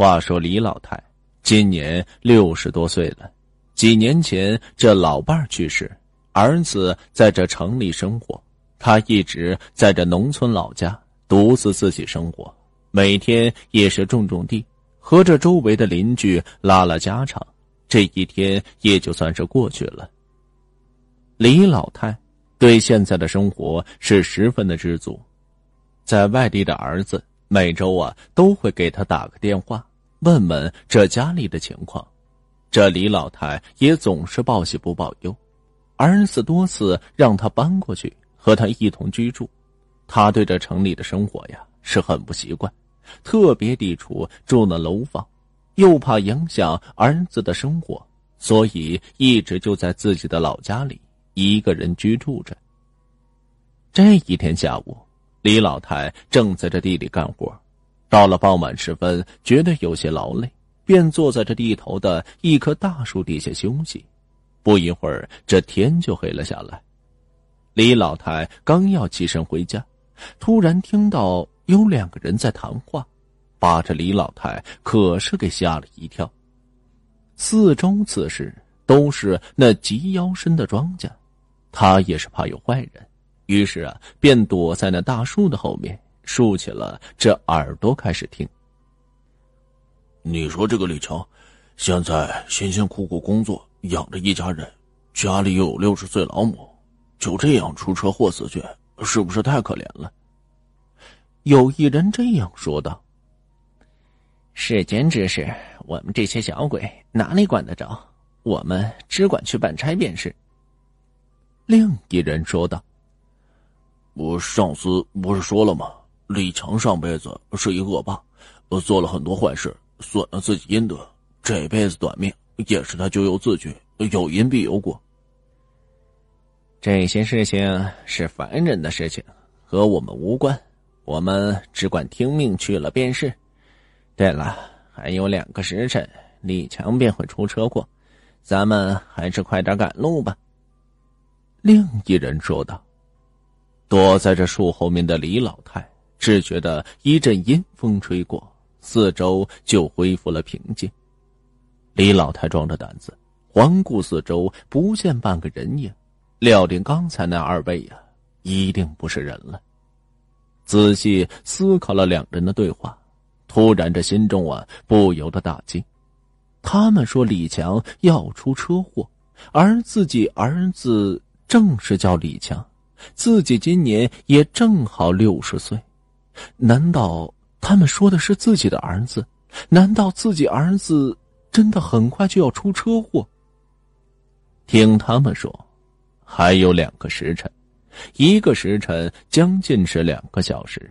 话说李老太今年六十多岁了，几年前这老伴去世，儿子在这城里生活，他一直在这农村老家独自自己生活，每天也是种种地，和这周围的邻居拉拉家常，这一天也就算是过去了。李老太对现在的生活是十分的知足，在外地的儿子每周啊都会给他打个电话，问问这家里的情况。这李老太也总是报喜不报忧，儿子多次让他搬过去和他一同居住，他对这城里的生活呀是很不习惯，特别抵触住那楼房，又怕影响儿子的生活，所以一直就在自己的老家里。一个人居住着。这一天下午，李老太正在这地里干活，到了傍晚时分，觉得有些劳累，便坐在这地头的一棵大树底下休息。不一会儿，这天就黑了下来。李老太刚要起身回家，突然听到有两个人在谈话，把这李老太可是给吓了一跳。四周此时都是那及腰深的庄稼。他也是怕有坏人，于是啊，便躲在那大树的后面，竖起了这耳朵，开始听。你说这个李强，现在辛辛苦苦工作，养着一家人，家里又有六十岁老母，就这样出车祸死去，是不是太可怜了？有一人这样说道：“世间之事，我们这些小鬼哪里管得着？我们只管去办差便是。”另一人说道：“我上司不是说了吗？李强上辈子是一恶霸，做了很多坏事，损了自己阴德。这辈子短命，也是他咎由自取，有因必有果。这些事情是凡人的事情，和我们无关，我们只管听命去了便是。对了，还有两个时辰，李强便会出车祸，咱们还是快点赶路吧。”另一人说道：“躲在这树后面的李老太只觉得一阵阴风吹过，四周就恢复了平静。李老太壮着胆子环顾四周，不见半个人影，料定刚才那二位呀，一定不是人了。仔细思考了两人的对话，突然这心中啊不由得大惊。他们说李强要出车祸，而自己儿子……”正是叫李强，自己今年也正好六十岁，难道他们说的是自己的儿子？难道自己儿子真的很快就要出车祸？听他们说，还有两个时辰，一个时辰将近是两个小时，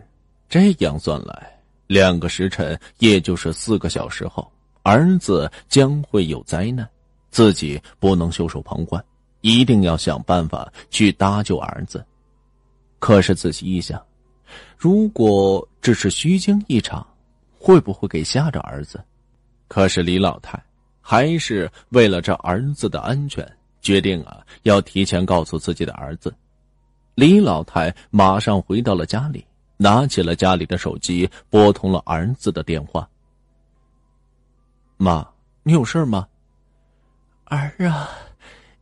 这样算来，两个时辰也就是四个小时后，儿子将会有灾难，自己不能袖手旁观。一定要想办法去搭救儿子。可是仔细一想，如果只是虚惊一场，会不会给吓着儿子？可是李老太还是为了这儿子的安全，决定啊要提前告诉自己的儿子。李老太马上回到了家里，拿起了家里的手机，拨通了儿子的电话。妈，你有事吗？儿啊。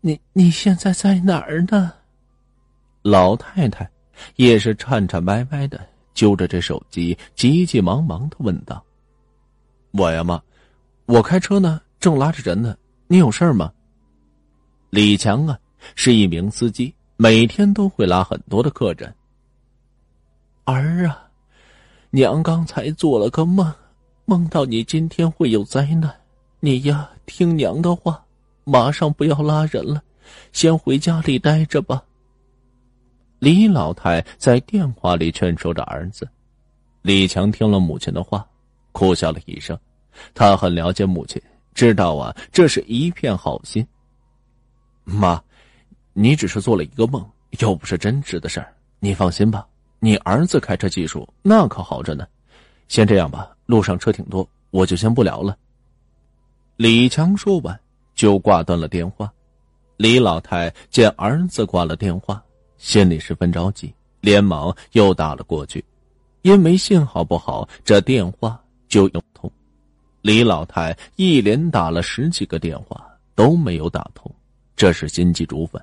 你你现在在哪儿呢？老太太也是颤颤巍巍的揪着这手机，急急忙忙的问道：“我呀妈，我开车呢，正拉着人呢。你有事吗？”李强啊，是一名司机，每天都会拉很多的客人。儿啊，娘刚才做了个梦，梦到你今天会有灾难，你呀听娘的话。马上不要拉人了，先回家里待着吧。李老太在电话里劝说着儿子。李强听了母亲的话，哭笑了一声。他很了解母亲，知道啊，这是一片好心。妈，你只是做了一个梦，又不是真实的事儿。你放心吧，你儿子开车技术那可好着呢。先这样吧，路上车挺多，我就先不聊了。李强说完。就挂断了电话，李老太见儿子挂了电话，心里十分着急，连忙又打了过去，因为信号不好，这电话就用通。李老太一连打了十几个电话都没有打通，这是心急如焚。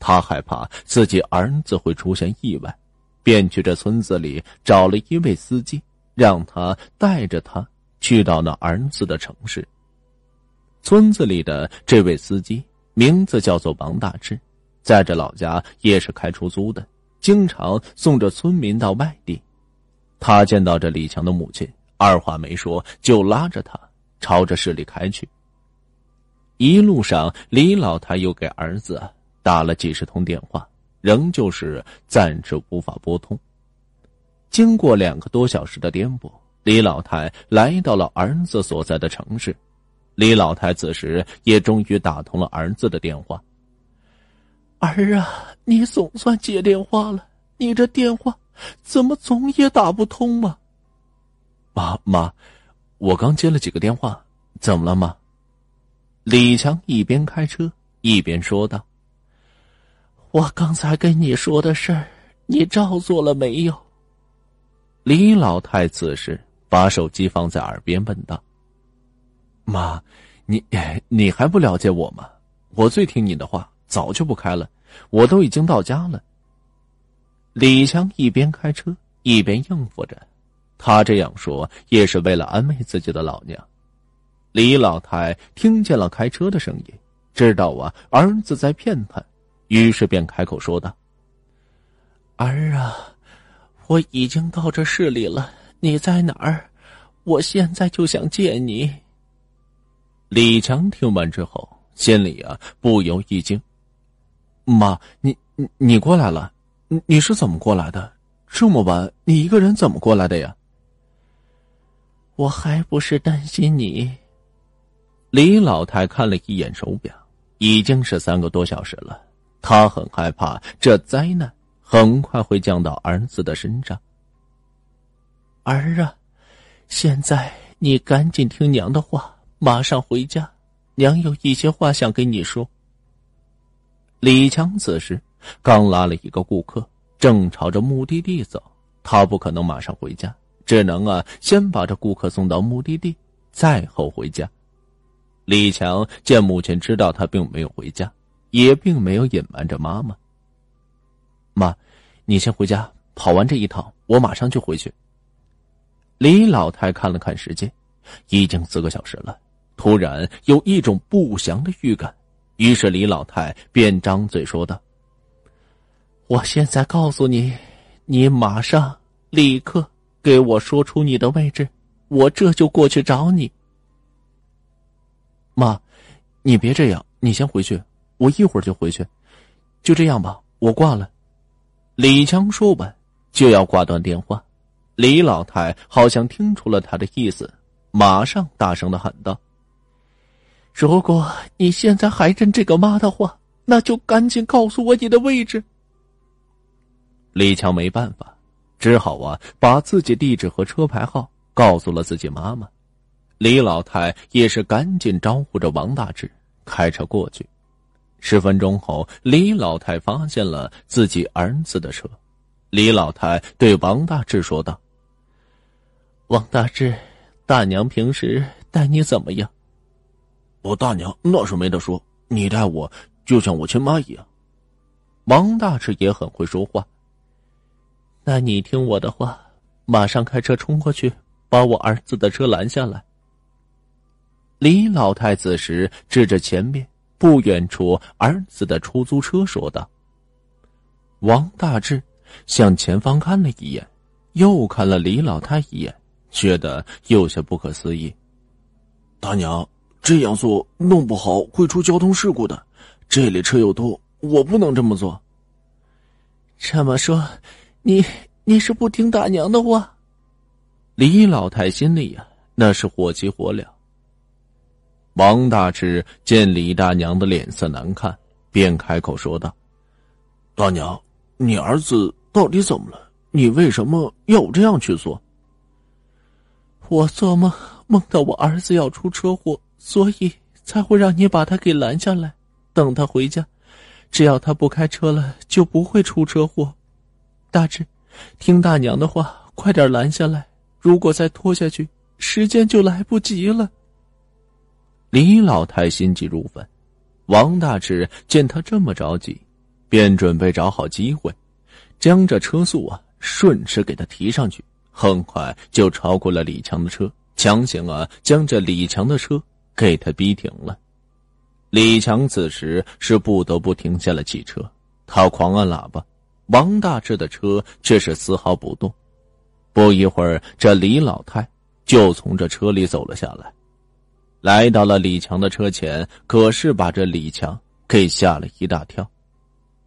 她害怕自己儿子会出现意外，便去这村子里找了一位司机，让他带着他去到那儿子的城市。村子里的这位司机名字叫做王大志，在这老家也是开出租的，经常送着村民到外地。他见到这李强的母亲，二话没说就拉着他朝着市里开去。一路上，李老太又给儿子打了几十通电话，仍旧是暂时无法拨通。经过两个多小时的颠簸，李老太来到了儿子所在的城市。李老太此时也终于打通了儿子的电话。儿啊，你总算接电话了，你这电话怎么总也打不通吗？妈妈，我刚接了几个电话，怎么了吗？李强一边开车一边说道：“我刚才跟你说的事儿，你照做了没有？”李老太此时把手机放在耳边问道。妈，你你还不了解我吗？我最听你的话，早就不开了。我都已经到家了。李强一边开车一边应付着，他这样说也是为了安慰自己的老娘。李老太听见了开车的声音，知道啊儿子在骗他，于是便开口说道：“儿啊，我已经到这市里了，你在哪儿？我现在就想见你。”李强听完之后，心里啊不由一惊：“妈，你你你过来了？你你是怎么过来的？这么晚，你一个人怎么过来的呀？”我还不是担心你。李老太看了一眼手表，已经是三个多小时了。她很害怕这灾难很快会降到儿子的身上。儿啊，现在你赶紧听娘的话。马上回家，娘有一些话想跟你说。李强此时刚拉了一个顾客，正朝着目的地走，他不可能马上回家，只能啊先把这顾客送到目的地，再后回家。李强见母亲知道他并没有回家，也并没有隐瞒着妈妈。妈，你先回家，跑完这一趟，我马上就回去。李老太看了看时间，已经四个小时了。突然有一种不祥的预感，于是李老太便张嘴说道：“我现在告诉你，你马上立刻给我说出你的位置，我这就过去找你。”妈，你别这样，你先回去，我一会儿就回去。就这样吧，我挂了。李强说完就要挂断电话，李老太好像听出了他的意思，马上大声的喊道。如果你现在还认这个妈的话，那就赶紧告诉我你的位置。李强没办法，只好啊把自己地址和车牌号告诉了自己妈妈。李老太也是赶紧招呼着王大志开车过去。十分钟后，李老太发现了自己儿子的车。李老太对王大志说道：“王大志，大娘平时待你怎么样？”我大娘那是没得说，你待我就像我亲妈一样。王大志也很会说话。那你听我的话，马上开车冲过去，把我儿子的车拦下来。李老太此时指着前面不远处儿子的出租车说道。王大志向前方看了一眼，又看了李老太一眼，觉得有些不可思议。大娘。这样做弄不好会出交通事故的，这里车又多，我不能这么做。这么说，你你是不听大娘的话？李老太心里呀，那是火急火燎。王大志见李大娘的脸色难看，便开口说道：“大娘，你儿子到底怎么了？你为什么要这样去做？”我做梦梦到我儿子要出车祸。所以才会让你把他给拦下来，等他回家，只要他不开车了，就不会出车祸。大志，听大娘的话，快点拦下来，如果再拖下去，时间就来不及了。李老太心急如焚。王大志见他这么着急，便准备找好机会，将这车速啊顺势给他提上去，很快就超过了李强的车，强行啊将这李强的车给他逼停了。李强此时是不得不停下了汽车，他狂按喇叭，王大志的车却是丝毫不动。不一会儿，这李老太就从这车里走了下来，来到了李强的车前，可是把这李强给吓了一大跳。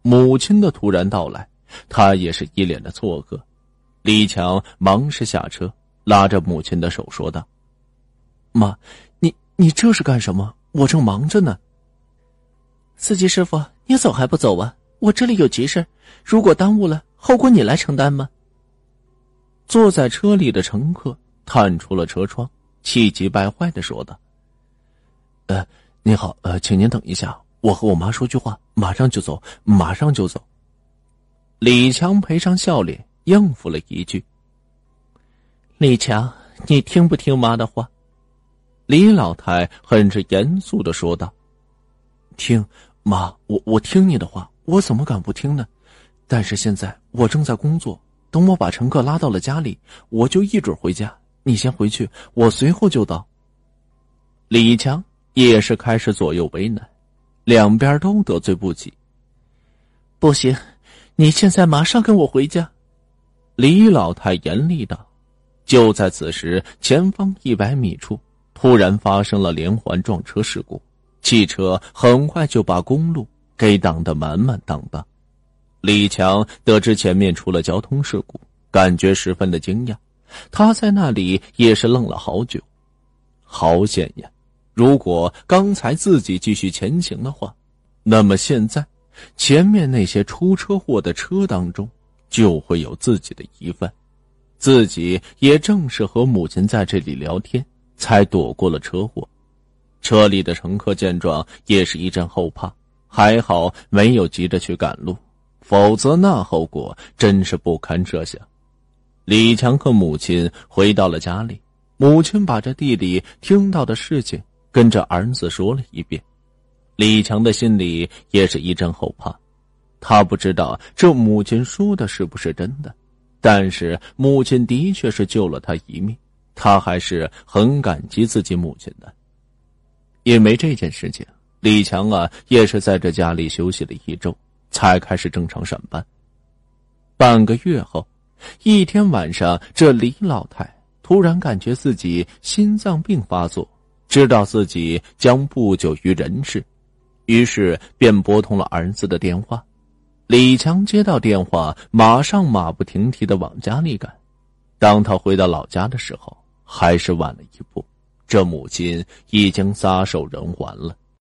母亲的突然到来，他也是一脸的错愕。李强忙是下车，拉着母亲的手说道：“妈，你这是干什么？我正忙着呢。”司机师傅，你走还不走啊？我这里有急事，如果耽误了，后果你来承担吗？坐在车里的乘客探出了车窗，气急败坏的说道：“呃，你好，呃，请您等一下，我和我妈说句话，马上就走，马上就走。”李强赔上笑脸，应付了一句：“李强，你听不听妈的话？”李老太很是严肃的说道：“听。”妈，我我听你的话，我怎么敢不听呢？但是现在我正在工作，等我把乘客拉到了家里，我就一准回家。你先回去，我随后就到。李强也是开始左右为难，两边都得罪不起。不行，你现在马上跟我回家。李老太严厉道。就在此时，前方一百米处突然发生了连环撞车事故。汽车很快就把公路给挡得满满当当。李强得知前面出了交通事故，感觉十分的惊讶。他在那里也是愣了好久。好险呀！如果刚才自己继续前行的话，那么现在前面那些出车祸的车当中就会有自己的疑问。自己也正是和母亲在这里聊天，才躲过了车祸。车里的乘客见状也是一阵后怕，还好没有急着去赶路，否则那后果真是不堪设想。李强和母亲回到了家里，母亲把这地里听到的事情跟着儿子说了一遍，李强的心里也是一阵后怕，他不知道这母亲说的是不是真的，但是母亲的确是救了他一命，他还是很感激自己母亲的。因为这件事情，李强啊也是在这家里休息了一周，才开始正常上班。半个月后，一天晚上，这李老太突然感觉自己心脏病发作，知道自己将不久于人世，于是便拨通了儿子的电话。李强接到电话，马上马不停蹄的往家里赶。当他回到老家的时候，还是晚了一步。这母亲已经撒手人寰了。